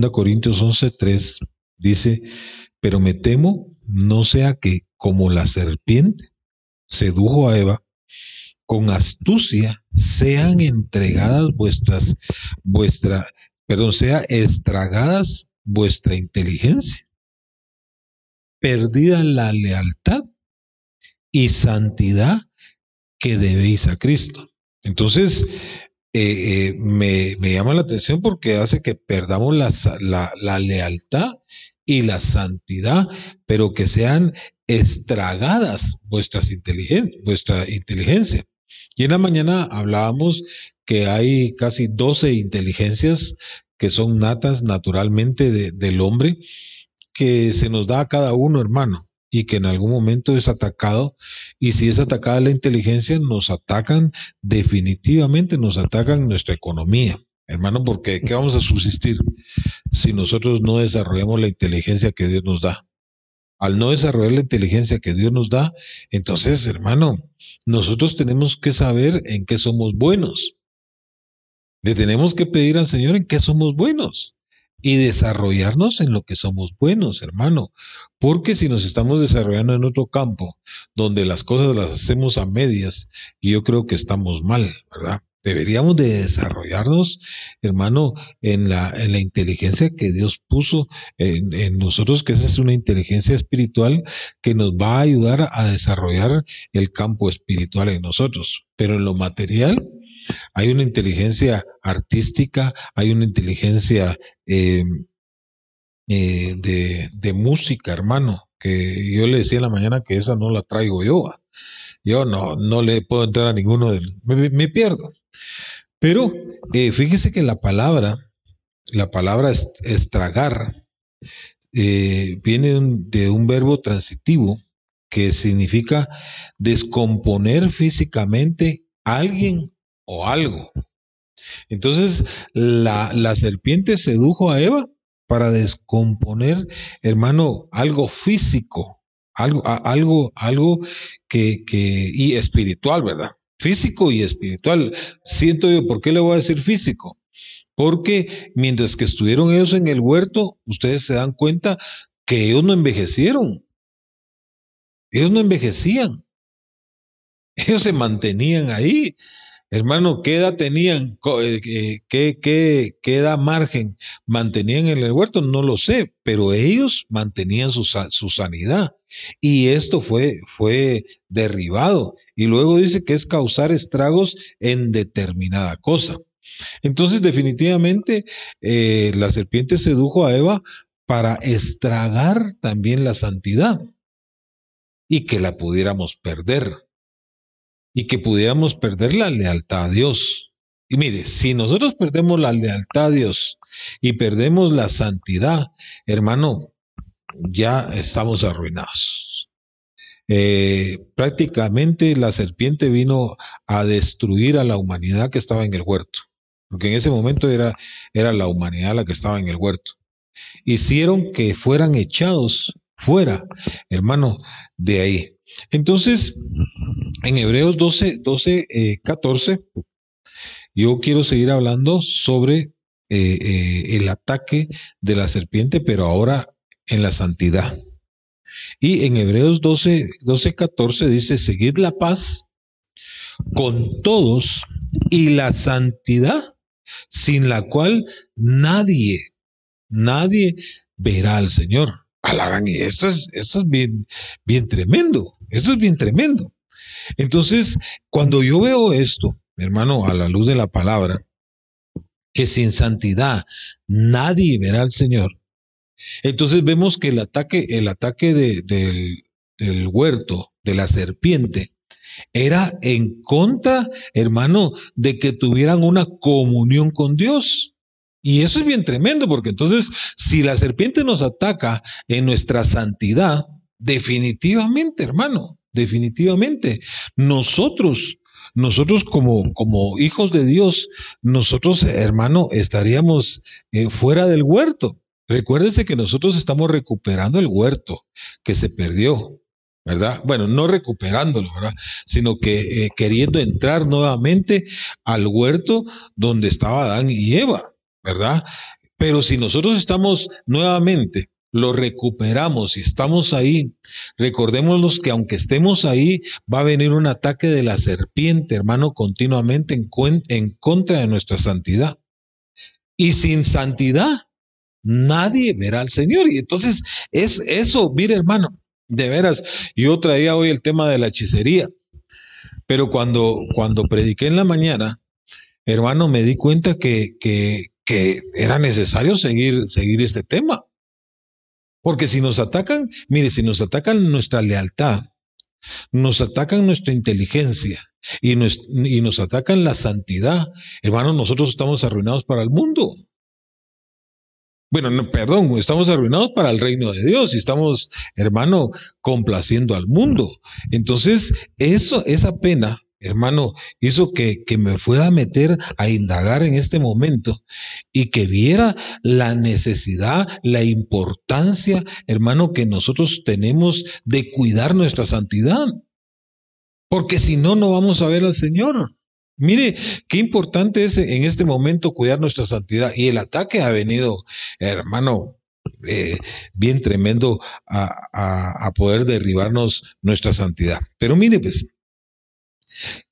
2 Corintios 11:3 dice, pero me temo no sea que como la serpiente sedujo a Eva, con astucia sean entregadas vuestras, vuestra, perdón, sea estragadas vuestra inteligencia, perdida la lealtad y santidad que debéis a Cristo. Entonces, eh, eh, me, llama la atención porque hace que perdamos la, la lealtad y la santidad, pero que sean estragadas vuestras vuestra inteligencia. Y en la mañana hablábamos que hay casi 12 inteligencias que son natas naturalmente del hombre, que se nos da a cada uno, hermano, y que en algún momento es atacado. Y si es atacada la inteligencia, nos atacan definitivamente, nos atacan nuestra economía. Hermano, porque ¿qué vamos a subsistir si nosotros no desarrollamos la inteligencia que Dios nos da? Al no desarrollar la inteligencia que Dios nos da, entonces, hermano, nosotros tenemos que saber en qué somos buenos. Le tenemos que pedir al Señor en qué somos buenos y desarrollarnos en lo que somos buenos, hermano. Porque si nos estamos desarrollando en otro campo donde las cosas las hacemos a medias, yo creo que estamos mal, ¿verdad? Deberíamos de desarrollarnos, hermano, en la, en la inteligencia que Dios puso en, en, nosotros, que esa es una inteligencia espiritual que nos va a ayudar a desarrollar el campo espiritual en nosotros. Pero en lo material, hay una inteligencia artística, hay una inteligencia eh, eh, de, de, música, hermano, que yo le decía en la mañana que esa no la traigo yo. Yo no, no le puedo entrar a ninguno de me, me pierdo. Pero eh, fíjese que la palabra, la palabra estragar, viene de un verbo transitivo que significa descomponer físicamente a alguien o algo. Entonces, la, la serpiente sedujo a Eva para descomponer, hermano, algo físico, algo, algo, algo que, que, y espiritual, ¿verdad? Físico y espiritual. Siento yo, ¿por qué le voy a decir físico? Porque mientras que estuvieron ellos en el huerto, ustedes se dan cuenta que ellos no envejecieron. Ellos no envejecían. Ellos se mantenían ahí. Hermano, ¿qué edad tenían? Eh, eh, ¿Qué, qué, qué edad margen mantenían en el huerto? No lo sé, pero ellos mantenían su, su sanidad. Y esto fue, fue derribado. Y luego dice que es causar estragos en determinada cosa. Entonces, definitivamente, eh, la serpiente sedujo a Eva para estragar también la santidad y que la pudiéramos perder y que pudiéramos perder la lealtad a Dios. Y mire, si nosotros perdemos la lealtad a Dios y perdemos la santidad, hermano, ya estamos arruinados. Eh, prácticamente la serpiente vino a destruir a la humanidad que estaba en el huerto, porque en ese momento era, era la humanidad la que estaba en el huerto. Hicieron que fueran echados fuera, hermano, de ahí. Entonces, en Hebreos 12, 12 14, yo quiero seguir hablando sobre eh, eh, el ataque de la serpiente, pero ahora en la santidad. Y en Hebreos 12, 12, 14 dice, seguid la paz con todos y la santidad, sin la cual nadie, nadie verá al Señor. Alarán, y eso es, eso es bien, bien tremendo. Eso es bien tremendo. Entonces, cuando yo veo esto, hermano, a la luz de la palabra, que sin santidad nadie verá al Señor, entonces vemos que el ataque, el ataque de, del huerto, de la serpiente, era en contra, hermano, de que tuvieran una comunión con Dios. Y eso es bien tremendo, porque entonces, si la serpiente nos ataca en nuestra santidad, definitivamente, hermano, definitivamente, nosotros, nosotros como, como hijos de Dios, nosotros, hermano, estaríamos eh, fuera del huerto. Recuérdense que nosotros estamos recuperando el huerto que se perdió, ¿verdad? Bueno, no recuperándolo, ¿verdad? Sino que eh, queriendo entrar nuevamente al huerto donde estaba Adán y Eva. ¿verdad? Pero si nosotros estamos nuevamente, lo recuperamos y estamos ahí, recordémonos que aunque estemos ahí, va a venir un ataque de la serpiente, hermano, continuamente en, en contra de nuestra santidad. Y sin santidad, nadie verá al Señor. Y entonces es eso, mire hermano, de veras, yo traía hoy el tema de la hechicería, pero cuando, cuando prediqué en la mañana, hermano, me di cuenta que, que, que era necesario seguir, seguir este tema. Porque si nos atacan, mire, si nos atacan nuestra lealtad, nos atacan nuestra inteligencia y nos, y nos atacan la santidad, hermano, nosotros estamos arruinados para el mundo. Bueno, no, perdón, estamos arruinados para el reino de Dios y estamos, hermano, complaciendo al mundo. Entonces, eso, esa pena, hermano, hizo que, que me fuera a meter a indagar en este momento y que viera la necesidad, la importancia, hermano, que nosotros tenemos de cuidar nuestra santidad. Porque si no, no vamos a ver al Señor. Mire, qué importante es en este momento cuidar nuestra santidad. Y el ataque ha venido, hermano, eh, bien tremendo a, a, poder derribarnos nuestra santidad. Pero mire, pues,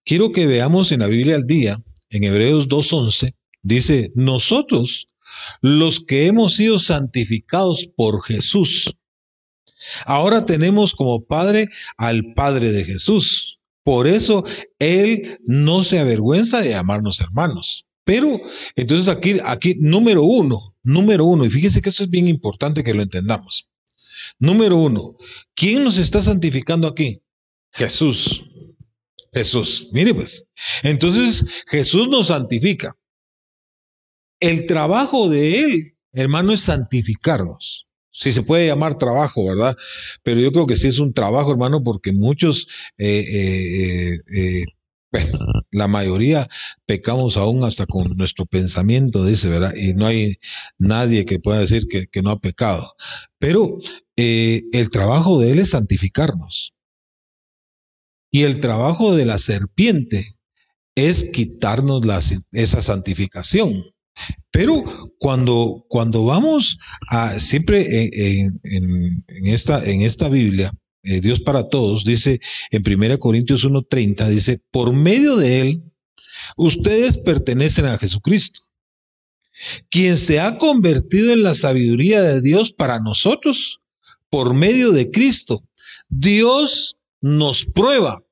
quiero que veamos en la Biblia al día, en Hebreos 2.11, dice, nosotros, los que hemos sido santificados por Jesús, ahora tenemos como Padre al Padre de Jesús. Por eso Él no se avergüenza de llamarnos hermanos. Pero entonces aquí, aquí, número uno, número uno, y fíjese que esto es bien importante que lo entendamos. Número uno, ¿quién nos está santificando aquí? Jesús. Jesús. Mire pues. Entonces Jesús nos santifica. El trabajo de Él, hermano, es santificarnos si se puede llamar trabajo, ¿verdad? Pero yo creo que sí es un trabajo, hermano, porque muchos, eh, eh, eh, la mayoría pecamos aún hasta con nuestro pensamiento, dice, ¿verdad? Y no hay nadie que pueda decir que, que no ha pecado. Pero el trabajo de él es santificarnos. Y el trabajo de la serpiente es quitarnos esa santificación. Pero cuando, cuando vamos a, siempre en, esta, en esta Biblia, eh, Dios para todos, dice en 1 Corintios 1.30, dice, por medio de él, ustedes pertenecen a Jesucristo, quien se ha convertido en la sabiduría de Dios para nosotros, por medio de Cristo. Dios nos prueba,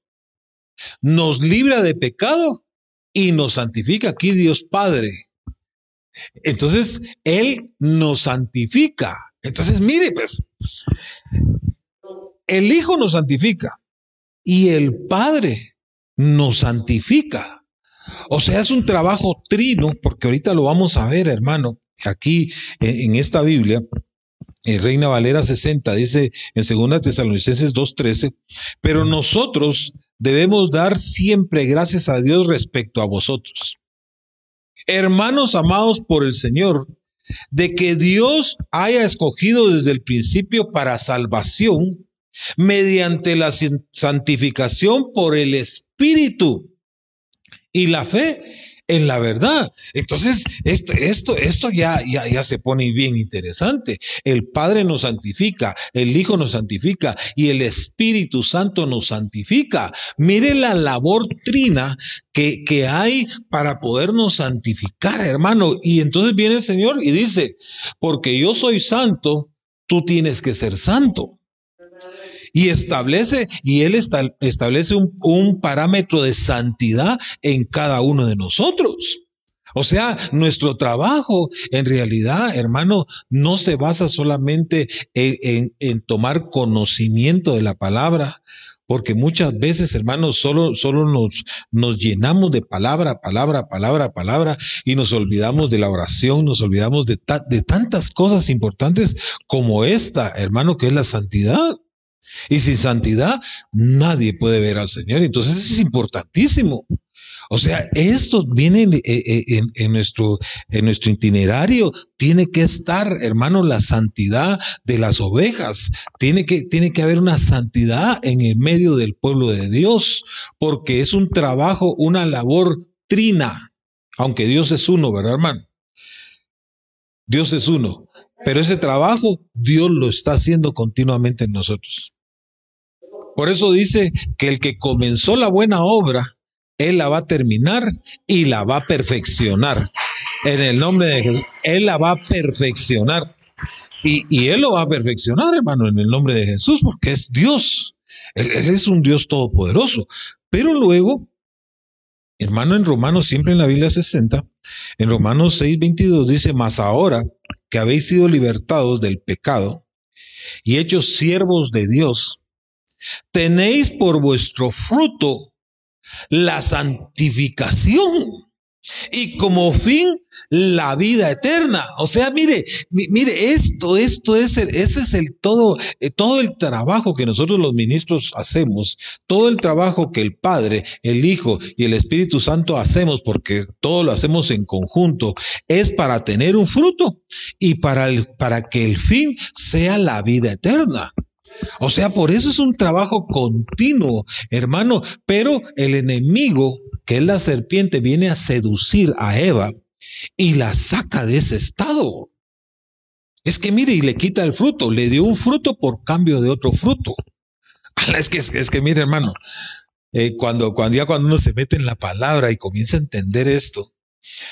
nos libra de pecado y nos santifica. Aquí Dios Padre entonces, Él nos santifica. Entonces, mire, pues, el Hijo nos santifica y el Padre nos santifica. O sea, es un trabajo trino, porque ahorita lo vamos a ver, hermano, aquí en, esta Biblia. En Reina Valera 60 dice en 2 Tesalonicenses 2:13, pero nosotros debemos dar siempre gracias a Dios respecto a vosotros. Hermanos amados por el Señor, de que Dios haya escogido desde el principio para salvación mediante la santificación por el Espíritu y la fe en la verdad. Entonces, esto, esto, esto ya, ya, ya se pone bien interesante. El Padre nos santifica, el Hijo nos santifica y el Espíritu Santo nos santifica. Mire la labor trina que, que hay para podernos santificar, hermano. Y entonces viene el Señor y dice, porque yo soy santo, tú tienes que ser santo y establece, y Él establece un, parámetro de santidad en cada uno de nosotros. O sea, nuestro trabajo en realidad, hermano, no se basa solamente en, tomar conocimiento de la palabra, porque muchas veces, hermanos, solo, solo nos, nos llenamos de palabra, palabra, palabra, palabra, y nos olvidamos de la oración, nos olvidamos de, de tantas cosas importantes como esta, hermano, que es la santidad. Y sin santidad nadie puede ver al Señor. Entonces es importantísimo. O sea, esto viene eh, eh, en, nuestro, en nuestro itinerario. Tiene que estar, hermano, la santidad de las ovejas. Tiene que, tiene que haber una santidad en el medio del pueblo de Dios, porque es un trabajo, una labor trina, aunque Dios es uno, ¿verdad, hermano? Dios es uno. Pero ese trabajo Dios lo está haciendo continuamente en nosotros. Por eso dice que el que comenzó la buena obra, Él la va a terminar y la va a perfeccionar. En el nombre de Jesús, Él la va a perfeccionar. Y, Él lo va a perfeccionar, hermano, en el nombre de Jesús, porque es Dios. Él, él es un Dios todopoderoso. Pero luego, hermano, en Romanos, siempre en la Biblia 60, en Romanos 6, 22 dice, mas ahora que habéis sido libertados del pecado y hechos siervos de Dios, tenéis por vuestro fruto la santificación y como fin la vida eterna. O sea, mire, mire, esto, esto es el, ese es el todo, eh, todo el trabajo que nosotros los ministros hacemos, todo el trabajo que el Padre, el Hijo y el Espíritu Santo hacemos, porque todo lo hacemos en conjunto, es para tener un fruto y para, el, para que el fin sea la vida eterna. O sea, por eso es un trabajo continuo, hermano, pero el enemigo, que es la serpiente, viene a seducir a Eva y la saca de ese estado. Es que mire, y le quita el fruto, le dio un fruto por cambio de otro fruto. Es que, es, que mire, hermano, eh, cuando, cuando ya cuando uno se mete en la palabra y comienza a entender esto,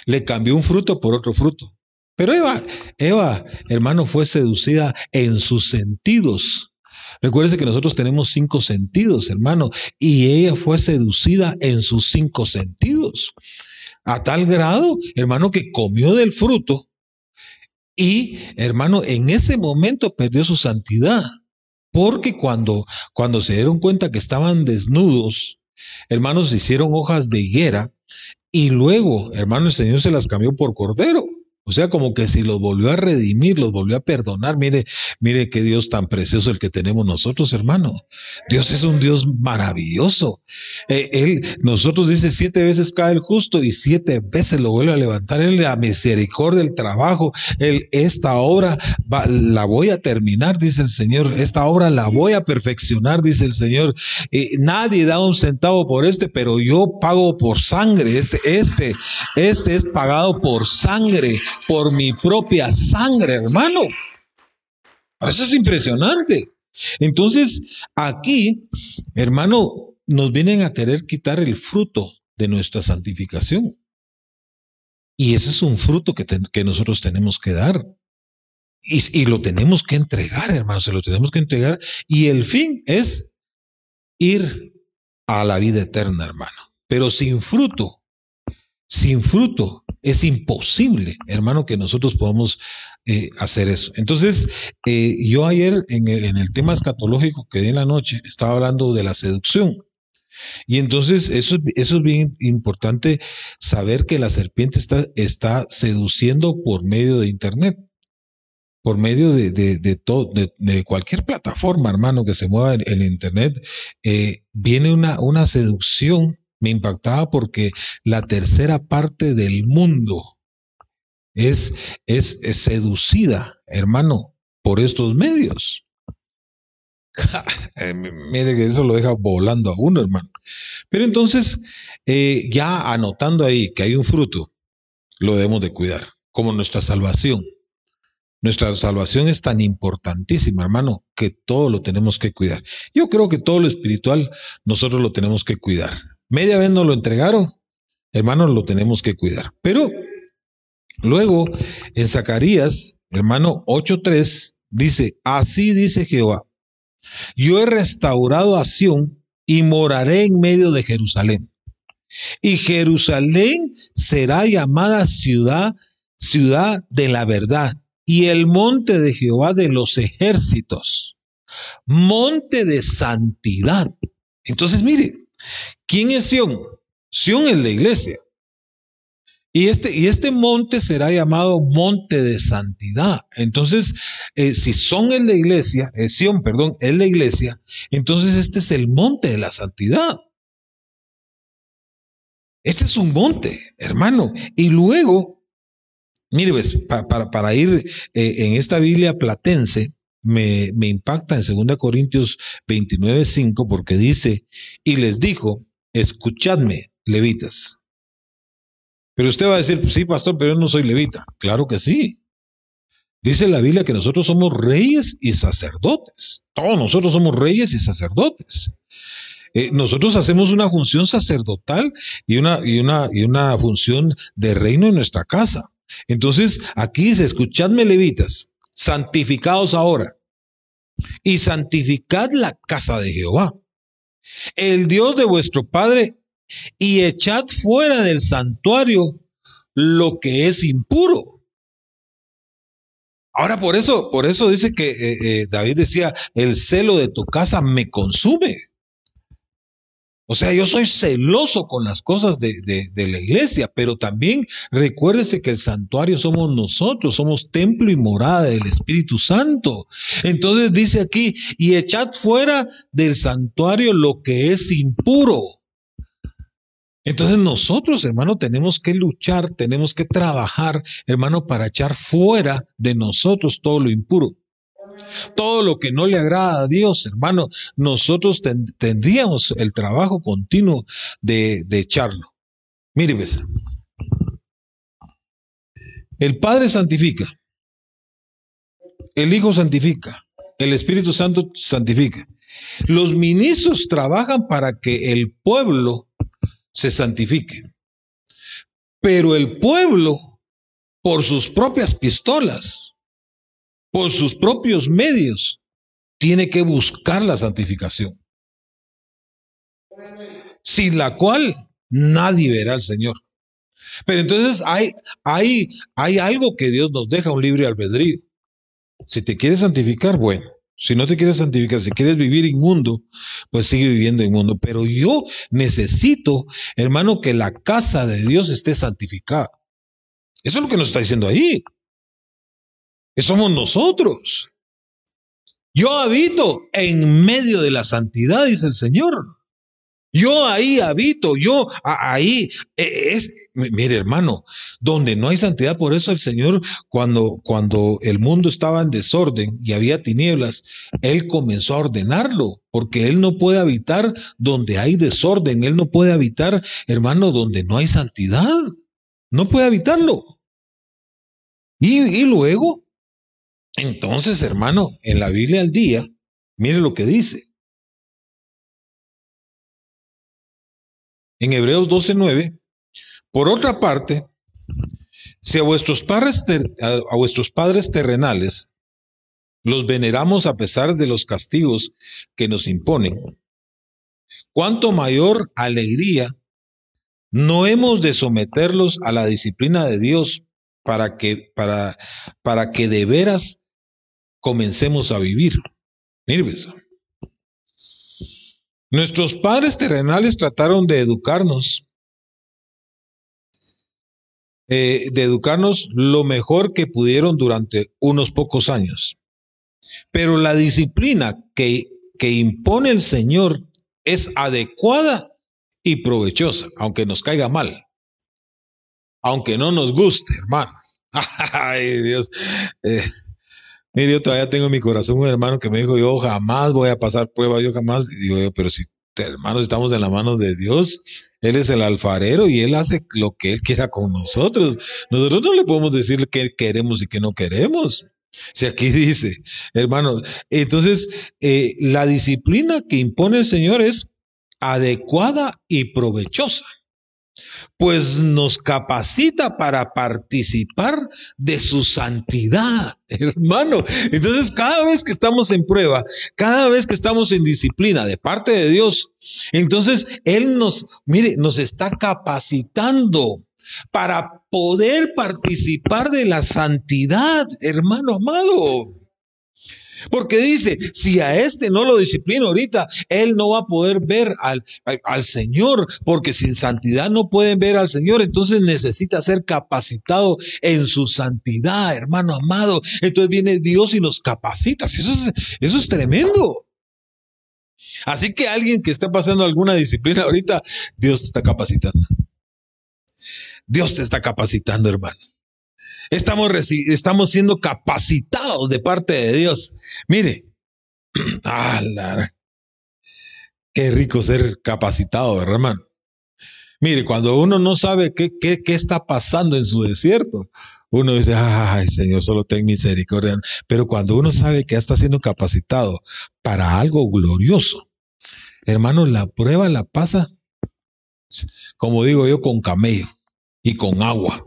le cambió un fruto por otro fruto. Pero Eva, Eva, hermano, fue seducida en sus sentidos Recuérdese que nosotros tenemos cinco sentidos, hermano, y ella fue seducida en sus cinco sentidos. A tal grado, hermano, que comió del fruto y, hermano, en ese momento perdió su santidad. Porque cuando, cuando se dieron cuenta que estaban desnudos, hermanos, hicieron hojas de higuera y luego, hermano, el Señor se las cambió por cordero. O sea, como que si los volvió a redimir, los volvió a perdonar. Mire, mire qué Dios tan precioso el que tenemos nosotros, hermano. Dios es un Dios maravilloso. Eh, él, nosotros dice siete veces cae el justo y siete veces lo vuelve a levantar. Él la misericordia, el trabajo. Él, esta obra la voy a terminar, dice el Señor. Esta obra la voy a perfeccionar, dice el Señor. nadie da un centavo por este, pero yo pago por sangre. Este, este, este es pagado por sangre por mi propia sangre, hermano. Eso es impresionante. Entonces, aquí, hermano, nos vienen a querer quitar el fruto de nuestra santificación. Y ese es un fruto que, que nosotros tenemos que dar. Y, y, lo tenemos que entregar, hermano, se lo tenemos que entregar. Y el fin es ir a la vida eterna, hermano. Pero sin fruto, sin fruto, es imposible, hermano, que nosotros podamos eh, hacer eso. Entonces, eh, yo ayer en el, tema escatológico que di en la noche estaba hablando de la seducción. Y entonces eso, es bien importante saber que la serpiente está, seduciendo por medio de Internet por medio de, cualquier plataforma, hermano, que se mueva en, el Internet, eh, viene una, una seducción me impactaba porque la tercera parte del mundo es, es, seducida, hermano, por estos medios. Eh, mire que eso lo deja volando a uno, hermano. Pero entonces, eh, ya anotando ahí que hay un fruto, lo debemos de cuidar, como nuestra salvación. Nuestra salvación es tan importantísima, hermano, que todo lo tenemos que cuidar. Yo creo que todo lo espiritual nosotros lo tenemos que cuidar. Media vez nos lo entregaron, hermanos, lo tenemos que cuidar. Pero luego en Zacarías, hermano 8.3, dice, así dice Jehová, yo he restaurado a Sión y moraré en medio de Jerusalén. Y Jerusalén será llamada ciudad, ciudad de la verdad, y el monte de Jehová de los ejércitos, monte de santidad. Entonces, mire, ¿Quién es Sión? Sión es la iglesia. Y este, y este monte será llamado monte de santidad. Entonces, eh, si son en la iglesia, es eh, Sión, perdón, es la iglesia, entonces este es el monte de la santidad. Este es un monte, hermano. Y luego, mire, pues, para, ir eh, en esta Biblia platense, me, impacta en 2 Corintios 29, 5, porque dice, y les dijo, escuchadme, levitas. Pero usted va a decir, sí, pastor, pero yo no soy levita. Claro que sí. Dice la Biblia que nosotros somos reyes y sacerdotes. Todos nosotros somos reyes y sacerdotes. Eh, nosotros hacemos una función sacerdotal y una, y, una, y una función de reino en nuestra casa. Entonces, aquí dice, escuchadme levitas, santificados ahora y santificad la casa de Jehová, el Dios de vuestro Padre, y echad fuera del santuario lo que es impuro. Ahora por eso, por eso dice que eh, eh, David decía, el celo de tu casa me consume. O sea, yo soy celoso con las cosas de, la iglesia, pero también recuérdese que el santuario somos nosotros, somos templo y morada del Espíritu Santo. Entonces dice aquí, y echad fuera del santuario lo que es impuro. Entonces nosotros, hermano, tenemos que luchar, tenemos que trabajar, hermano, para echar fuera de nosotros todo lo impuro. Todo lo que no le agrada a Dios, hermano, nosotros tendríamos el trabajo continuo de, echarlo. Mire, ves. El Padre santifica. El Hijo santifica. El Espíritu Santo santifica. Los ministros trabajan para que el pueblo se santifique. Pero el pueblo, por sus propias pistolas, por sus propios medios, tiene que buscar la santificación. Sin la cual nadie verá al Señor. Pero entonces hay, hay, hay algo que Dios nos deja, un libre albedrío. Si te quieres santificar, bueno. Si no te quieres santificar, si quieres vivir inmundo, pues sigue viviendo inmundo. Pero yo necesito, hermano, que la casa de Dios esté santificada. Eso es lo que nos está diciendo ahí somos nosotros. Yo habito en medio de la santidad, dice el Señor. Yo ahí habito, yo ahí e, es, mire hermano, donde no hay santidad, por eso el Señor, cuando, cuando el mundo estaba en desorden y había tinieblas, Él comenzó a ordenarlo, porque Él no puede habitar donde hay desorden, Él no puede habitar, hermano, donde no hay santidad, no puede habitarlo. Y, y luego entonces, hermano, en la Biblia al día, mire lo que dice. En Hebreos 12:9, por otra parte, si a vuestros padres, a vuestros padres terrenales los veneramos a pesar de los castigos que nos imponen, cuánto mayor alegría no hemos de someterlos a la disciplina de Dios para que, para, para que de veras comencemos a vivir. Eso. Nuestros padres terrenales trataron de educarnos, eh, de educarnos lo mejor que pudieron durante unos pocos años. Pero la disciplina que, que impone el Señor es adecuada y provechosa, aunque nos caiga mal, aunque no nos guste, hermano. Ay, Dios. Eh, Mire, yo todavía tengo en mi corazón un hermano que me dijo, yo jamás voy a pasar pruebas, yo jamás, y digo pero si hermanos estamos en las manos de Dios, Él es el alfarero y Él hace lo que Él quiera con nosotros. Nosotros no le podemos decir qué queremos y qué no queremos. Si aquí dice, hermano, entonces eh, la disciplina que impone el Señor es adecuada y provechosa pues nos capacita para participar de su santidad, hermano. Entonces, cada vez que estamos en prueba, cada vez que estamos en disciplina de parte de Dios, entonces Él nos, mire, nos está capacitando para poder participar de la santidad, hermano amado. Porque dice, si a este no lo disciplina ahorita, él no va a poder ver al, al, Señor, porque sin santidad no pueden ver al Señor, entonces necesita ser capacitado en su santidad, hermano amado. Entonces viene Dios y nos capacita. Eso es, eso es tremendo. Así que alguien que está pasando alguna disciplina ahorita, Dios te está capacitando. Dios te está capacitando, hermano. Estamos, estamos siendo capacitados de parte de Dios. Mire, ah, qué rico ser capacitado, ¿verdad, hermano? Mire, cuando uno no sabe qué, qué, qué está pasando en su desierto, uno dice, ay Señor, solo ten misericordia. Pero cuando uno sabe que está siendo capacitado para algo glorioso, hermano, la prueba la pasa, como digo yo, con camello y con agua.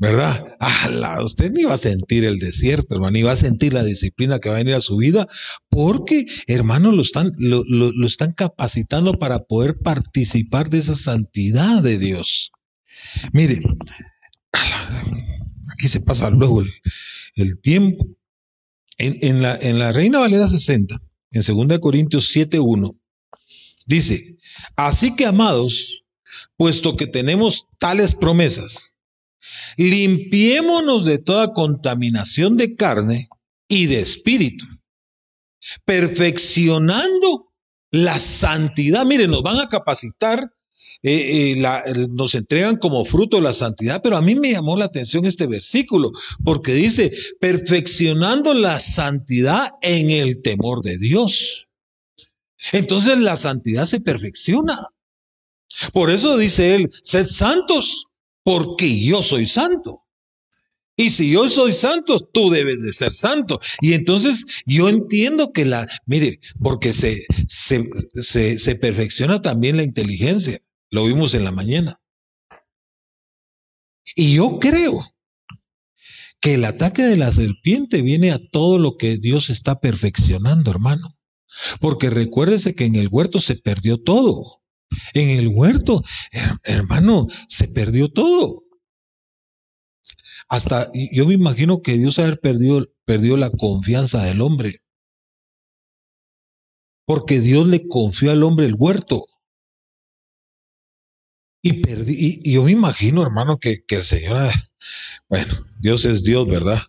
¿Verdad? Ah, usted ni va a sentir el desierto, hermano, ni va a sentir la disciplina que va a venir a su vida, porque, hermano, lo están, lo, lo están capacitando para poder participar de esa santidad de Dios. Mire, aquí se pasa luego el, tiempo. En, la, en la Reina Valera 60, en 2 Corintios 7.1, dice, así que amados, puesto que tenemos tales promesas, limpiémonos de toda contaminación de carne y de espíritu, perfeccionando la santidad. Miren, nos van a capacitar eh, eh, nos entregan como fruto la santidad, pero a mí me llamó la atención este versículo, porque dice, perfeccionando la santidad en el temor de Dios. Entonces la santidad se perfecciona. Por eso dice él, sed santos, porque yo soy santo. Y si yo soy santo, tú debes de ser santo. Y entonces yo entiendo que la, mire, porque se, se, se perfecciona también la inteligencia. Lo vimos en la mañana. Y yo creo que el ataque de la serpiente viene a todo lo que Dios está perfeccionando, hermano. Porque recuérdese que en el huerto se perdió todo. En el huerto, hermano, se perdió todo. Hasta yo me imagino que Dios haber perdido, perdió la confianza del hombre. Porque Dios le confió al hombre el huerto. Y perdí, y, yo me imagino, hermano, que, el Señor, ah, bueno, Dios es Dios, ¿verdad?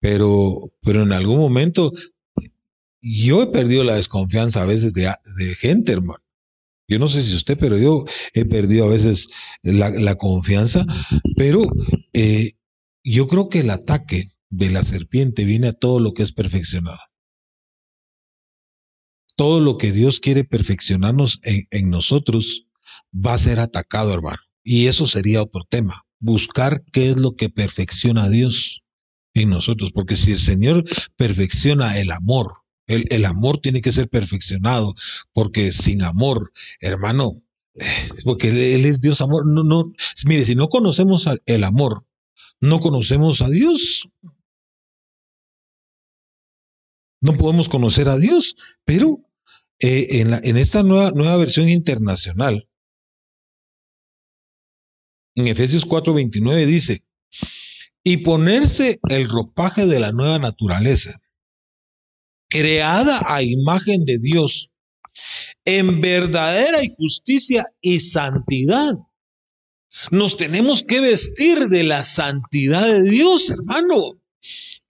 Pero, pero en algún momento yo he perdido la desconfianza a veces de, gente, hermano. Yo no sé si usted, pero yo he perdido a veces la, confianza, pero eh, yo creo que el ataque de la serpiente viene a todo lo que es perfeccionado. Todo lo que Dios quiere perfeccionarnos en, en nosotros, va a ser atacado, hermano. Y eso sería otro tema. Buscar qué es lo que perfecciona a Dios en nosotros. Porque si el Señor perfecciona el amor, el, amor tiene que ser perfeccionado. Porque sin amor, hermano, eh, porque Él es Dios amor. No, no, mire, si no conocemos el amor, no conocemos a Dios. No podemos conocer a Dios, pero eh, en, la, en, esta nueva, nueva versión internacional, en Efesios 4:29 dice, y ponerse el ropaje de la nueva naturaleza, creada a imagen de Dios, en verdadera justicia y santidad. Nos tenemos que vestir de la santidad de Dios, hermano.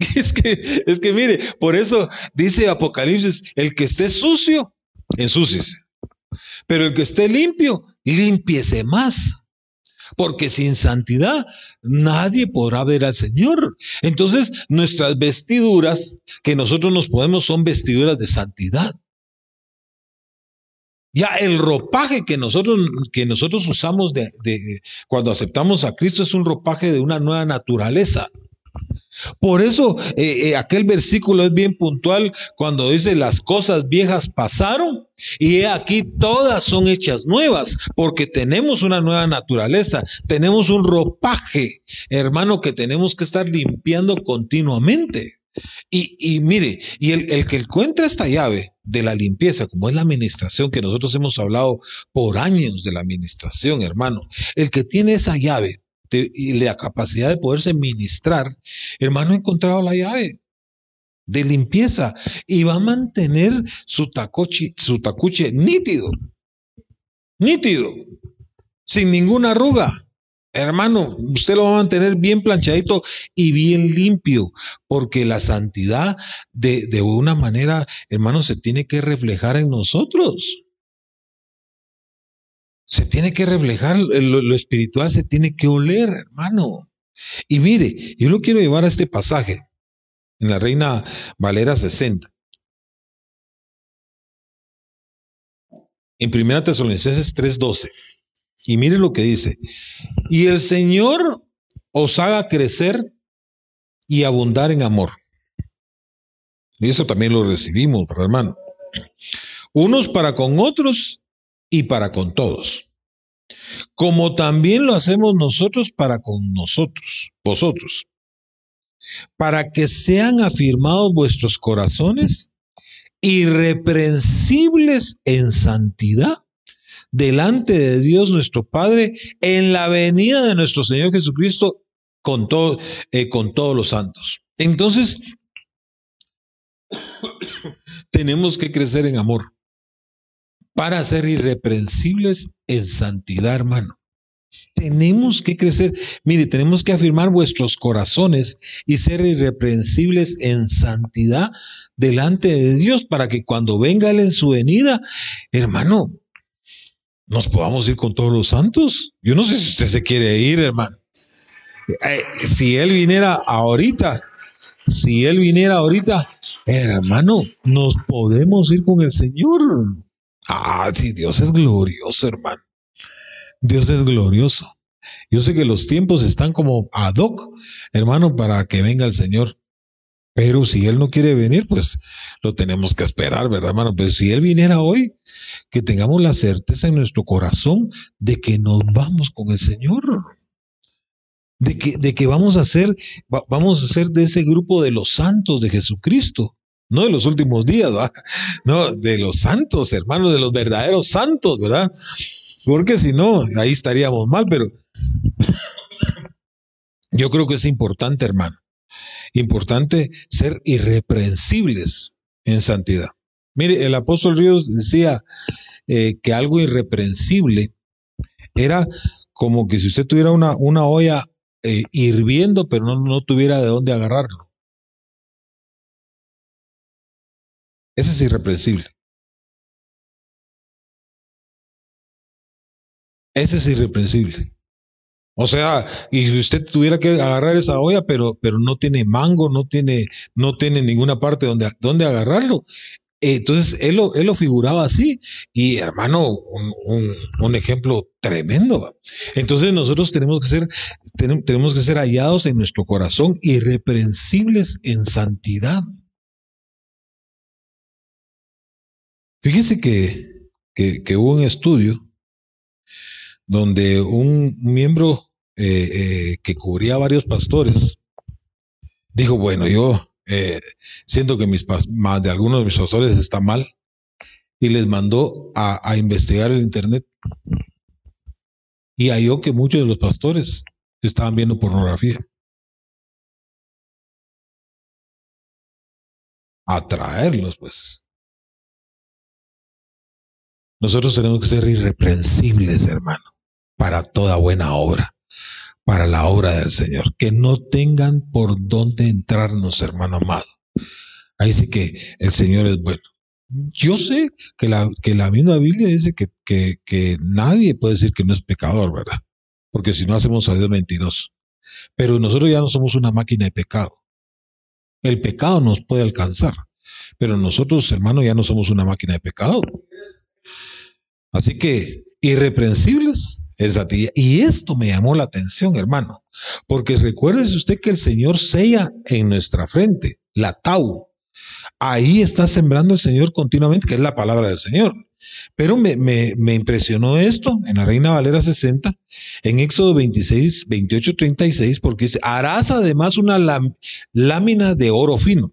Es que, es que mire, por eso dice Apocalipsis, el que esté sucio, ensúciese. Pero el que esté limpio, límpiese más porque sin santidad nadie podrá ver al Señor. Entonces, nuestras vestiduras que nosotros nos podemos son vestiduras de santidad. Ya el ropaje que nosotros, que nosotros usamos de, cuando aceptamos a Cristo es un ropaje de una nueva naturaleza. Por eso eh, eh, aquel versículo es bien puntual cuando dice las cosas viejas pasaron y aquí todas son hechas nuevas porque tenemos una nueva naturaleza, tenemos un ropaje, hermano, que tenemos que estar limpiando continuamente. Y, mire, y el, el que encuentra esta llave de la limpieza, como es la administración, que nosotros hemos hablado por años de la administración, hermano, el que tiene esa llave y la capacidad de poderse ministrar, hermano ha encontrado la llave de limpieza y va a mantener su, tacochi, su tacuche nítido, nítido, sin ninguna arruga. Hermano, usted lo va a mantener bien planchadito y bien limpio, porque la santidad de, de una manera, hermano, se tiene que reflejar en nosotros se tiene que reflejar, lo, espiritual se tiene que oler, hermano. Y mire, yo lo quiero llevar a este pasaje en la Reina Valera 60. En 1 Tesalonicenses 3:12. Y mire lo que dice. Y el Señor os haga crecer y abundar en amor. Y eso también lo recibimos, hermano. Unos para con otros y para con todos. Como también lo hacemos nosotros para con nosotros, vosotros. Para que sean afirmados vuestros corazones irreprensibles en santidad delante de Dios nuestro Padre en la venida de nuestro Señor Jesucristo con, todo, eh, con todos los santos. Entonces, tenemos que crecer en amor para ser irreprensibles en santidad, hermano. Tenemos que crecer. Mire, tenemos que afirmar vuestros corazones y ser irreprensibles en santidad delante de Dios para que cuando venga Él en su venida, hermano, nos podamos ir con todos los santos. Yo no sé si usted se quiere ir, hermano. Eh, si Él viniera ahorita, si Él viniera ahorita, hermano, nos podemos ir con el Señor. Ah, sí, Dios es glorioso, hermano. Dios es glorioso. Yo sé que los tiempos están como ad hoc, hermano, para que venga el Señor. Pero si Él no quiere venir, pues lo tenemos que esperar, ¿verdad, hermano? Pero si Él viniera hoy, que tengamos la certeza en nuestro corazón de que nos vamos con el Señor. De que, de que vamos a ser, vamos a ser de ese grupo de los santos de Jesucristo. No de los últimos días. No, de los santos, hermanos, de los verdaderos santos, ¿verdad? Porque si no, ahí estaríamos mal, pero yo creo que es importante, hermano importante ser irreprensibles en santidad. Mire, el apóstol Ríos decía eh, que algo irreprensible era como que si usted tuviera una, una olla eh, hirviendo, pero no, no tuviera de dónde agarrarlo. Ese es irreprensible. Ese es irreprensible. O sea, y usted tuviera que agarrar esa olla, pero, pero no tiene mango, no tiene, no tiene ninguna parte donde, donde agarrarlo. Entonces, él lo, él lo figuraba así. Y hermano, un, ejemplo tremendo. Entonces, nosotros tenemos que ser, tenemos que ser hallados en nuestro corazón, irreprensibles en santidad. Fíjese que, que, hubo un estudio donde un miembro eh, eh, que cubría a varios pastores dijo, bueno, yo eh, siento que mis más de algunos de mis pastores están mal y les mandó a, a investigar el internet y halló que muchos de los pastores estaban viendo pornografía. Atraerlos, pues. Nosotros tenemos que ser irreprensibles, hermano para toda buena obra, para la obra del Señor. Que no tengan por dónde entrarnos, hermano amado. Ahí sí que el Señor es bueno. Yo sé que la, que la misma Biblia dice que, que, que nadie puede decir que no es pecador, ¿verdad? Porque si no hacemos a Dios mentiroso. Pero nosotros ya no somos una máquina de pecado. El pecado nos puede alcanzar, pero nosotros, hermano, ya no somos una máquina de pecado. Así que irreprensibles y esto me llamó la atención, hermano, porque recuérdese usted que el Señor sella en nuestra frente, la tau. Ahí está sembrando el Señor continuamente, que es la palabra del Señor. Pero me, me, impresionó esto en la Reina Valera 60, en Éxodo 26, 28, 36, porque dice, harás además una lámina de oro fino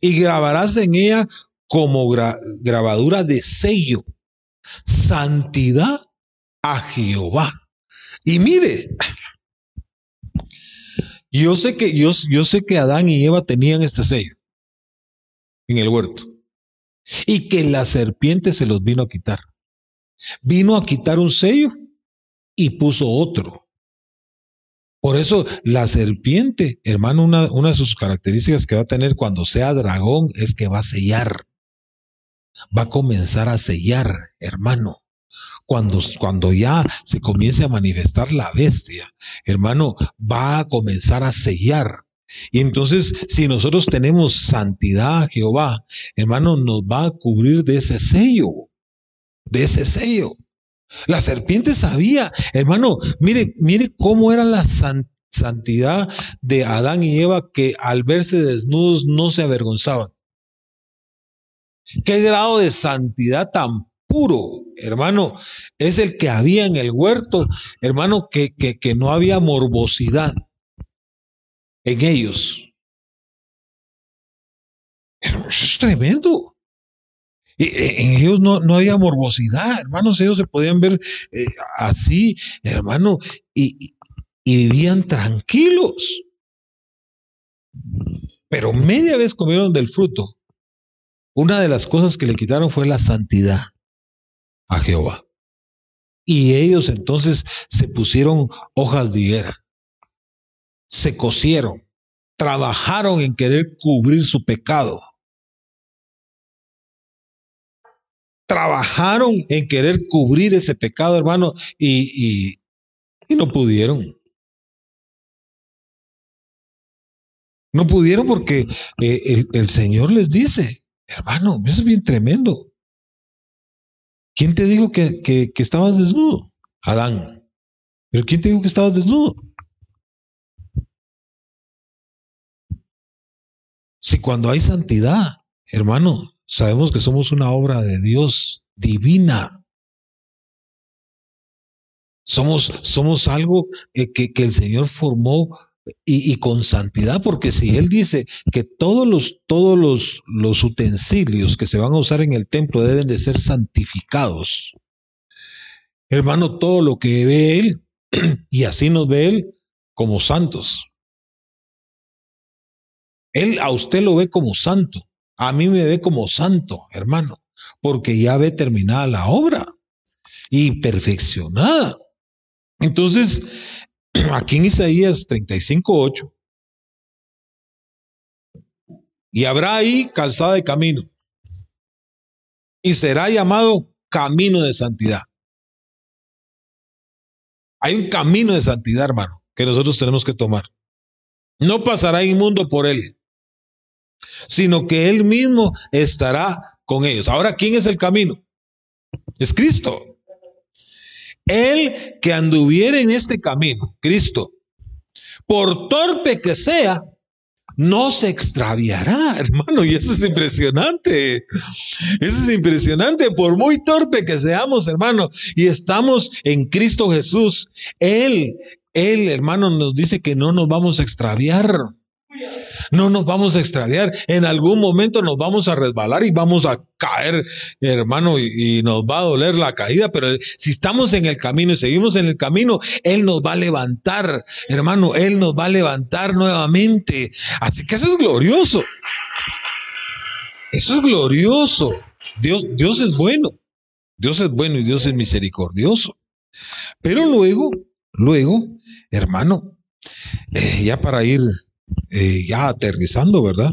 y grabarás en ella como grabadura de sello, santidad a Jehová. Y mire, yo sé que yo, yo sé que Adán y Eva tenían este sello en el huerto y que la serpiente se los vino a quitar. Vino a quitar un sello y puso otro. Por eso la serpiente, hermano, una, una de sus características que va a tener cuando sea dragón es que va a sellar. Va a comenzar a sellar, hermano cuando, cuando ya se comience a manifestar la bestia, hermano, va a comenzar a sellar. Y entonces, si nosotros tenemos santidad Jehová, hermano, nos va a cubrir de ese sello, de ese sello. La serpiente sabía, hermano, mire, mire cómo era la, santidad de Adán y Eva que al verse desnudos no se avergonzaban. ¿Qué grado de santidad tan puro, hermano, es el que había en el huerto, hermano, que, que, que no había morbosidad en ellos. Eso es tremendo. Eh, en ellos no, no había morbosidad, hermanos, ellos se podían ver eh, así, hermano, y, y vivían tranquilos. Pero media vez comieron del fruto. Una de las cosas que le quitaron fue la santidad a Jehová. Y ellos entonces se pusieron hojas de higuera, se cosieron, trabajaron en querer cubrir su pecado. Trabajaron en querer cubrir ese pecado, hermano, y, y, no pudieron. No pudieron porque eh, el Señor les dice, hermano, eso es bien tremendo. ¿Quién te dijo que, que, estabas desnudo? Adán. ¿Pero quién te dijo que estabas desnudo? Si cuando hay santidad, hermano, sabemos que somos una obra de Dios divina. Somos, somos algo que, que el Señor formó y, con santidad, porque si Él dice que todos los, todos los, los utensilios que se van a usar en el templo deben de ser santificados, hermano, todo lo que ve Él, y así nos ve Él como santos. Él a usted lo ve como santo, a mí me ve como santo, hermano, porque ya ve terminada la obra y perfeccionada. Entonces, aquí en Isaías 35:8, y habrá ahí calzada de camino, y será llamado camino de santidad. Hay un camino de santidad, hermano, que nosotros tenemos que tomar. No pasará inmundo por él, sino que él mismo estará con ellos. Ahora, ¿quién es el camino? Es Cristo. El que anduviera en este camino, Cristo, por torpe que sea, no se extraviará, hermano, y eso es impresionante. Eso es impresionante, por muy torpe que seamos, hermano, y estamos en Cristo Jesús. Él, Él, hermano, nos dice que no nos vamos a extraviar. No nos vamos a extraviar. En algún momento nos vamos a resbalar y vamos a caer, hermano, y, nos va a doler la caída. Pero si estamos en el camino y seguimos en el camino, Él nos va a levantar, hermano. Él nos va a levantar nuevamente. Así que eso es glorioso. Eso es glorioso. Dios, Dios es bueno. Dios es bueno y Dios es misericordioso. Pero luego, luego, hermano, eh, ya para ir eh, ya aterrizando, ¿verdad?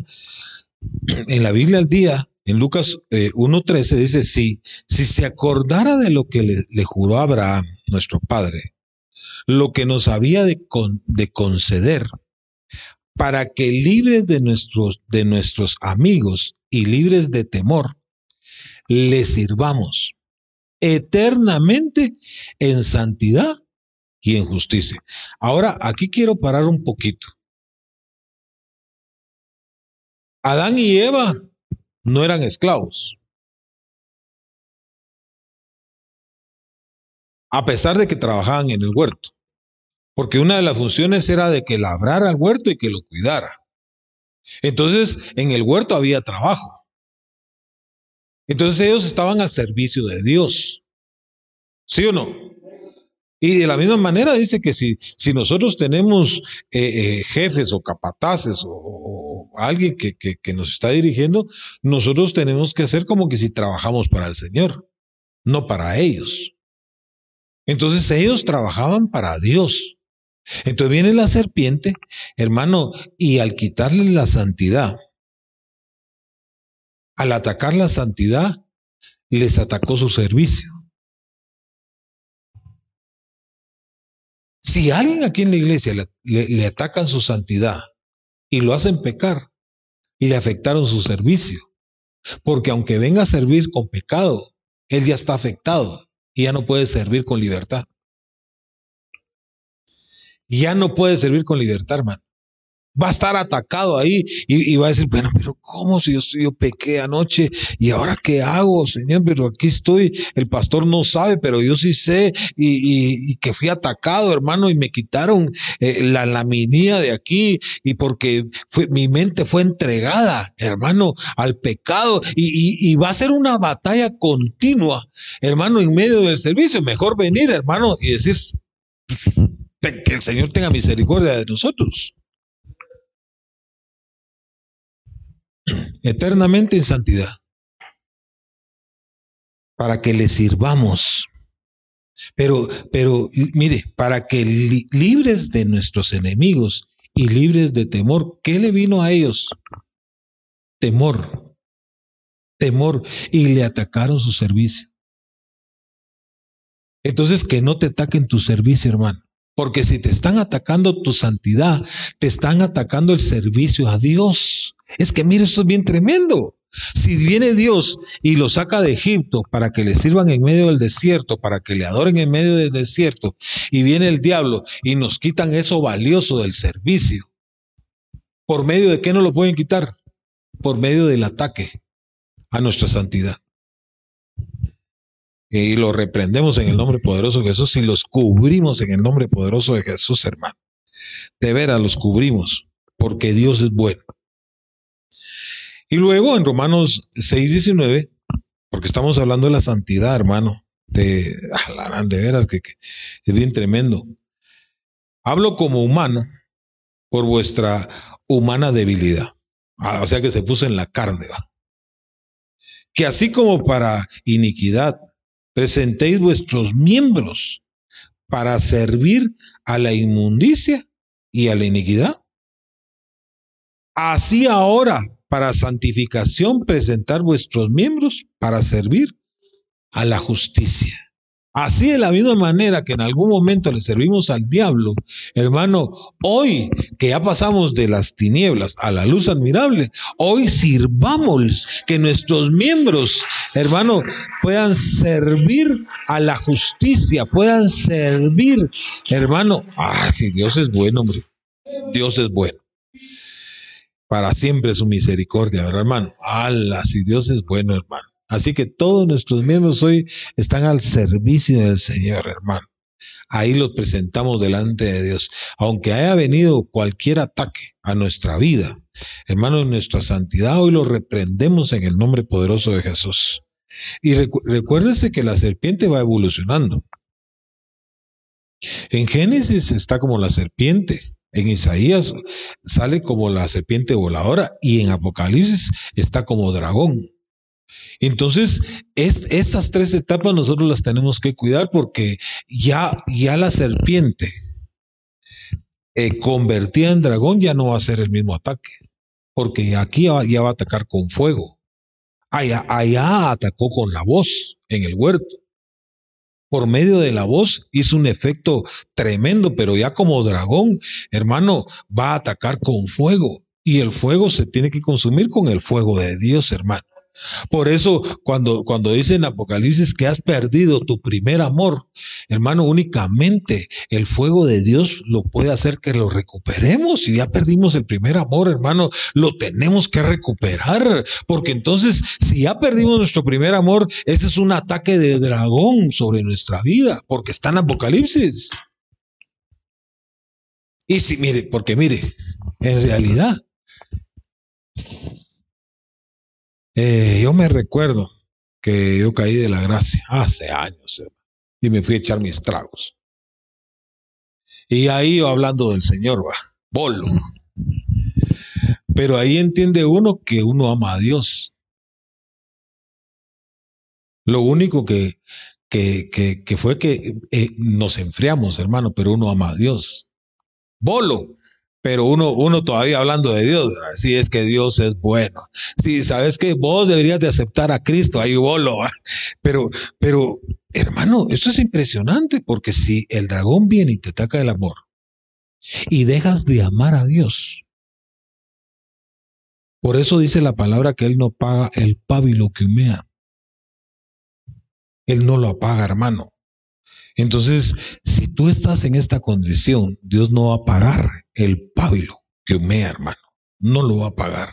En la Biblia al día, en Lucas eh, 1.13 dice, si, si se acordara de lo que le, le, juró Abraham, nuestro padre, lo que nos había de, con, de conceder, para que libres de nuestros, de nuestros amigos y libres de temor, le sirvamos eternamente en santidad y en justicia. Ahora, aquí quiero parar un poquito. Adán y Eva no eran esclavos. A pesar de que trabajaban en el huerto. Porque una de las funciones era de que labrara el huerto y que lo cuidara. Entonces, en el huerto había trabajo. Entonces ellos estaban al servicio de Dios. ¿Sí o no? Y de la misma manera dice que si, si nosotros tenemos eh, eh, jefes o capataces o, alguien que, que, que, nos está dirigiendo, nosotros tenemos que hacer como que si trabajamos para el Señor, no para ellos. Entonces ellos trabajaban para Dios. Entonces viene la serpiente, hermano, y al quitarle la santidad, al atacar la santidad, les atacó su servicio. Si alguien aquí en la iglesia le, atacan su santidad y lo hacen pecar, y le afectaron su servicio, porque aunque venga a servir con pecado, él ya está afectado y ya no puede servir con libertad. ya no puede servir con libertad, hermano va a estar atacado ahí y, va a decir, bueno, pero ¿cómo si yo, pequé anoche y ahora qué hago, Señor? Pero aquí estoy, el pastor no sabe, pero yo sí sé y, que fui atacado, hermano, y me quitaron eh, la laminía de aquí y porque mi mente fue entregada, hermano, al pecado y va a ser una batalla continua, hermano, en medio del servicio. Mejor venir, hermano, y decir, que el Señor tenga misericordia de nosotros. Eternamente en santidad, para que le sirvamos. Pero, pero, mire, para que libres de nuestros enemigos y libres de temor, ¿qué le vino a ellos? Temor, temor, y le atacaron su servicio. Entonces, que no te ataquen tu servicio, hermano. Porque si te están atacando tu santidad, te están atacando el servicio a Dios. Es que mire, esto es bien tremendo. Si viene Dios y lo saca de Egipto para que le sirvan en medio del desierto, para que le adoren en medio del desierto, y viene el diablo y nos quitan eso valioso del servicio, ¿por medio de qué no lo pueden quitar? Por medio del ataque a nuestra santidad. Y lo reprendemos en el nombre poderoso de Jesús y los cubrimos en el nombre poderoso de Jesús, hermano. De veras los cubrimos, porque Dios es bueno. Y luego en Romanos 6, 19, porque estamos hablando de la santidad, hermano, de, ah, de veras que, es bien tremendo. Hablo como humano por vuestra humana debilidad. Ah, o sea que se puso en la carne, ¿va? Que así como para iniquidad presentéis vuestros miembros para servir a la inmundicia y a la iniquidad. Así ahora, para santificación, presentar vuestros miembros para servir a la justicia. Así de la misma manera que en algún momento le servimos al diablo, hermano, hoy que ya pasamos de las tinieblas a la luz admirable, hoy sirvamos que nuestros miembros, hermano, puedan servir a la justicia, puedan servir, hermano. Ah, si Dios es bueno, hombre. Dios es bueno. Para siempre su misericordia, ¿verdad, hermano? Allah, si Dios es bueno, hermano. Así que todos nuestros miembros hoy están al servicio del Señor, hermano. Ahí los presentamos delante de Dios. Aunque haya venido cualquier ataque a nuestra vida, hermano, en nuestra santidad, hoy lo reprendemos en el nombre poderoso de Jesús. Y recuérdese que la serpiente va evolucionando. En Génesis está como la serpiente. En Isaías sale como la serpiente voladora y en Apocalipsis está como dragón. Entonces, estas tres etapas nosotros las tenemos que cuidar porque ya, ya la serpiente eh, convertida en dragón ya no va a ser el mismo ataque, porque aquí ya, va a atacar con fuego. Allá, allá atacó con la voz en el huerto. Por medio de la voz hizo un efecto tremendo, pero ya como dragón, hermano, va a atacar con fuego. Y el fuego se tiene que consumir con el fuego de Dios, hermano. Por eso, cuando, cuando dice en Apocalipsis que has perdido tu primer amor, hermano, únicamente el fuego de Dios lo puede hacer que lo recuperemos. Si ya perdimos el primer amor, hermano, lo tenemos que recuperar. Porque entonces, si ya perdimos nuestro primer amor, ese es un ataque de dragón sobre nuestra vida, porque está en Apocalipsis. Y si, mire, porque mire, en realidad, eh, yo me recuerdo que yo caí de la gracia hace años y me fui a echar mis tragos. Y ahí hablando del Señor, va, bolo. Pero ahí entiende uno que uno ama a Dios. Lo único que, que, que, fue que eh, nos enfriamos, hermano, pero uno ama a Dios. Bolo pero uno, uno todavía hablando de Dios, si es que Dios es bueno. Si sabes que vos deberías de aceptar a Cristo, ahí bolo. Pero, pero, hermano, eso es impresionante porque si el dragón viene y te ataca el amor y dejas de amar a Dios, por eso dice la palabra que Él no paga el pábilo que humea. Él no lo apaga, hermano. Entonces, si tú estás en esta condición, Dios no va a pagar el pábilo que humea, hermano. No lo va a pagar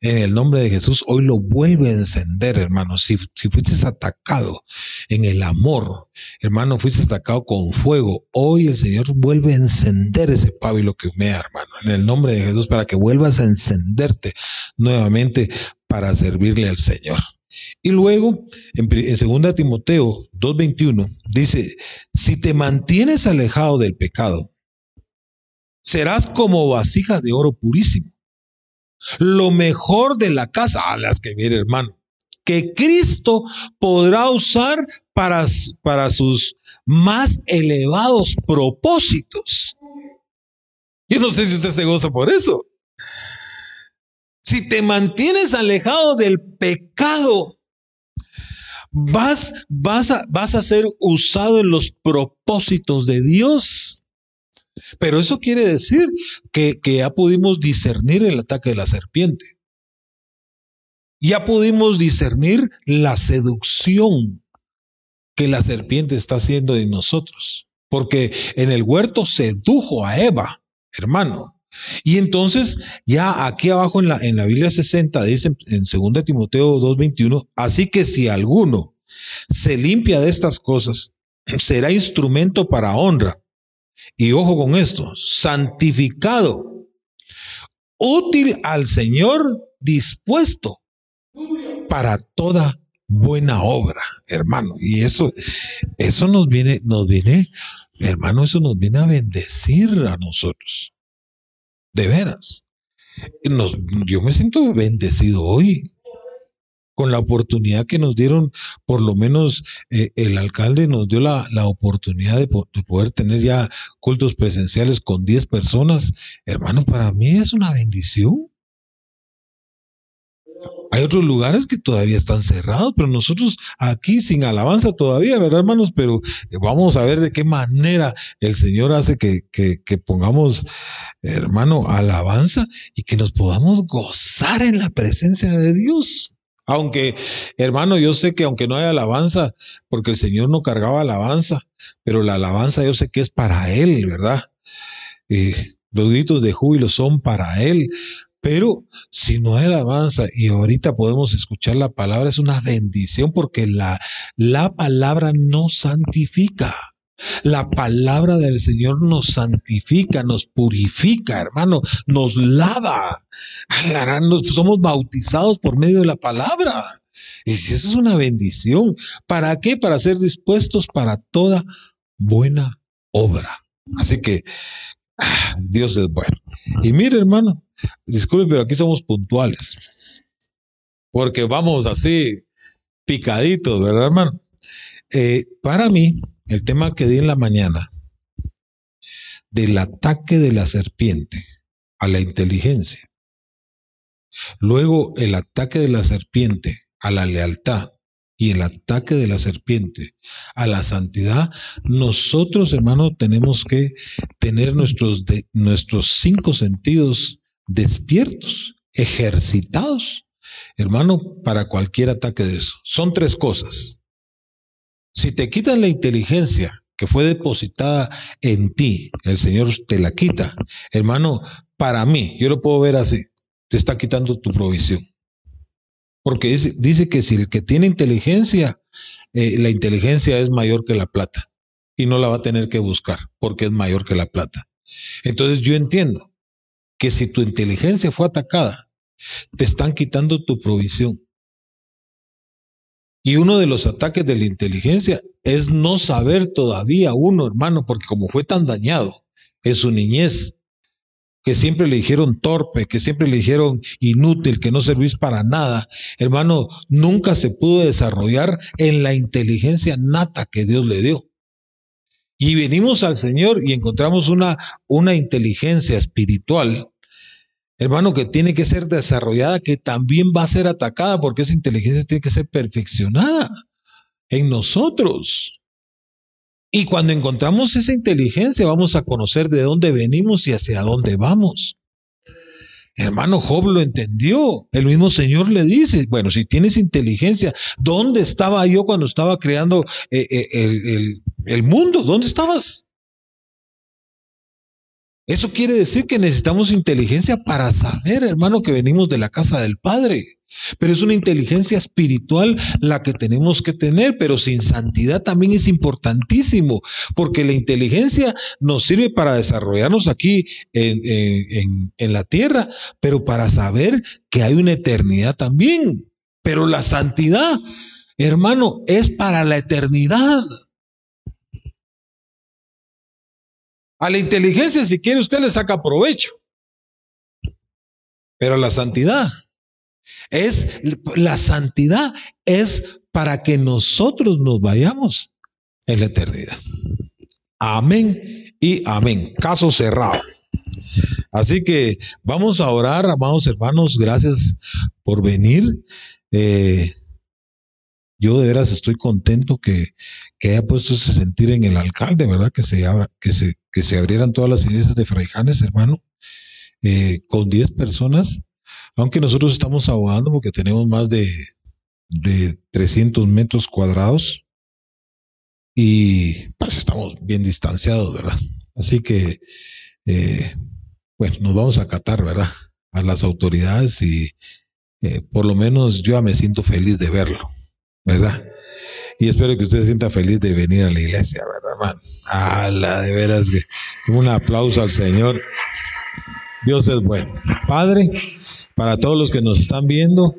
en el nombre de Jesús, hoy lo vuelve a encender, hermano. Si, si fuiste atacado en el amor, hermano, fuiste atacado con fuego, hoy el Señor vuelve a encender ese pábilo que humea, hermano, en el nombre de Jesús, para que vuelvas a encenderte nuevamente para servirle al Señor. Y luego, en, en 2 Timoteo 2.21, dice, si te mantienes alejado del pecado, serás como vasija de oro purísimo lo mejor de la casa, a las que mire hermano, que Cristo podrá usar para, para sus más elevados propósitos. Yo no sé si usted se goza por eso. Si te mantienes alejado del pecado, vas, vas, a, vas a ser usado en los propósitos de Dios. Pero eso quiere decir que, ya pudimos discernir el ataque de la serpiente. Ya pudimos discernir la seducción que la serpiente está haciendo de nosotros. Porque en el huerto sedujo a Eva, hermano. Y entonces, ya aquí abajo en la, en la Biblia 60 dice en 2 Timoteo 2:21, así que si alguno se limpia de estas cosas, será instrumento para honra y ojo con esto, santificado, útil al Señor, dispuesto para toda buena obra, hermano. Y eso, eso nos viene, nos viene, hermano, eso nos viene a bendecir a nosotros. De veras. yo me siento bendecido hoy con la oportunidad que nos dieron, por lo menos eh, el alcalde nos dio la, oportunidad de, poder tener ya cultos presenciales con 10 personas. Hermano, para mí es una bendición. Hay otros lugares que todavía están cerrados, pero nosotros aquí sin alabanza todavía, ¿verdad, hermanos? Pero eh, vamos a ver de qué manera el Señor hace que, que pongamos, hermano, alabanza y que nos podamos gozar en la presencia de Dios. Aunque, hermano, yo sé que aunque no hay alabanza, porque el Señor no cargaba alabanza, pero la alabanza yo sé que es para Él, ¿verdad? Y los gritos de júbilo son para Él. Pero si no hay alabanza y ahorita podemos escuchar la palabra, es una bendición porque la, la palabra nos santifica. La palabra del Señor nos santifica, nos purifica, hermano, nos lava. Somos bautizados por medio de la palabra. Y si eso es una bendición, ¿para qué? Para ser dispuestos para toda buena obra. Así que Dios es bueno. Y mire, hermano, disculpe, pero aquí somos puntuales. Porque vamos así picaditos, ¿verdad, hermano? Eh, para mí, el tema que di en la mañana del ataque de la serpiente a la inteligencia. Luego el ataque de la serpiente a la lealtad y el ataque de la serpiente a la santidad, nosotros, hermanos, tenemos que tener nuestros, nuestros cinco sentidos despiertos, ejercitados, hermano, para cualquier ataque de eso. Son tres cosas. Si te quitan la inteligencia que fue depositada en ti, el Señor te la quita. Hermano, para mí, yo lo puedo ver así, te está quitando tu provisión. Porque dice, que si el que tiene inteligencia, eh, la inteligencia es mayor que la plata y no la va a tener que buscar porque es mayor que la plata. Entonces yo entiendo que si tu inteligencia fue atacada, te están quitando tu provisión. Y uno de los ataques de la inteligencia es no saber todavía uno, hermano, porque como fue tan dañado en su niñez, que siempre le dijeron torpe, que siempre le dijeron inútil, que no servís para nada, hermano, nunca se pudo desarrollar en la inteligencia nata que Dios le dio. Y venimos al Señor y encontramos una, una inteligencia espiritual hermano, que tiene que ser desarrollada, que también va a ser atacada, porque esa inteligencia tiene que ser perfeccionada en nosotros. Y cuando encontramos esa inteligencia, vamos a conocer de dónde venimos y hacia dónde vamos. Hermano Job lo entendió. El mismo Señor le dice, bueno, si tienes inteligencia, ¿dónde estaba yo cuando estaba creando eh, eh, el, el mundo? ¿Dónde estabas? Eso quiere decir que necesitamos inteligencia para saber, hermano, que venimos de la casa del Padre. Pero es una inteligencia espiritual la que tenemos que tener, pero sin santidad también es importantísimo, porque la inteligencia nos sirve para desarrollarnos aquí en, la tierra, pero para saber que hay una eternidad también. Pero la santidad, hermano, es para la eternidad. A la inteligencia, si quiere, usted le saca provecho. Pero la santidad es, la santidad es para que nosotros nos vayamos en la eternidad. Amén y amén. Caso cerrado. Así que vamos a orar, amados hermanos, gracias por venir. Eh, yo de veras estoy contento que, que, haya puesto ese sentir en el alcalde, ¿verdad? Que se, abra, que se, que se abrieran todas las iglesias de Fraijanes, hermano, eh, con 10 personas, aunque nosotros estamos abogando porque tenemos más de, de 300 metros cuadrados y pues estamos bien distanciados, ¿verdad? Así que, eh, bueno, nos vamos a acatar, ¿verdad? A las autoridades y eh, por lo menos yo ya me siento feliz de verlo. ¿verdad? Y espero que usted se sienta feliz de venir a la iglesia, ¿verdad, hermano? ¡Hala! De veras que un aplauso al Señor. Dios es bueno. Padre, para todos los que nos están viendo,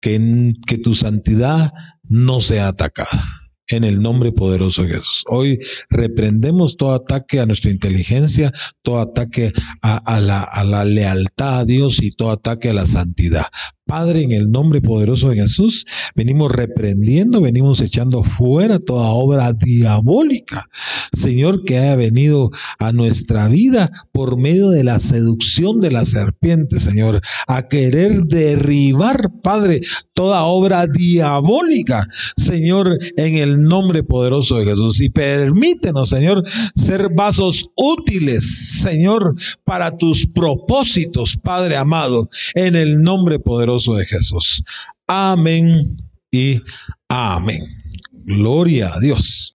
que, que tu santidad no sea atacada en el nombre poderoso de Jesús. Hoy reprendemos todo ataque a nuestra inteligencia, todo ataque a, la, a la lealtad a Dios y todo ataque a la santidad. Padre, en el nombre poderoso de Jesús, venimos reprendiendo, venimos echando fuera toda obra diabólica, Señor, que haya venido a nuestra vida por medio de la seducción de la serpiente, Señor, a querer derribar, Padre, toda obra diabólica, Señor, en el nombre poderoso de Jesús. Y permítenos, Señor, ser vasos útiles, Señor, para tus propósitos, Padre amado, en el nombre de Jesús. Amén y amén. Gloria a Dios.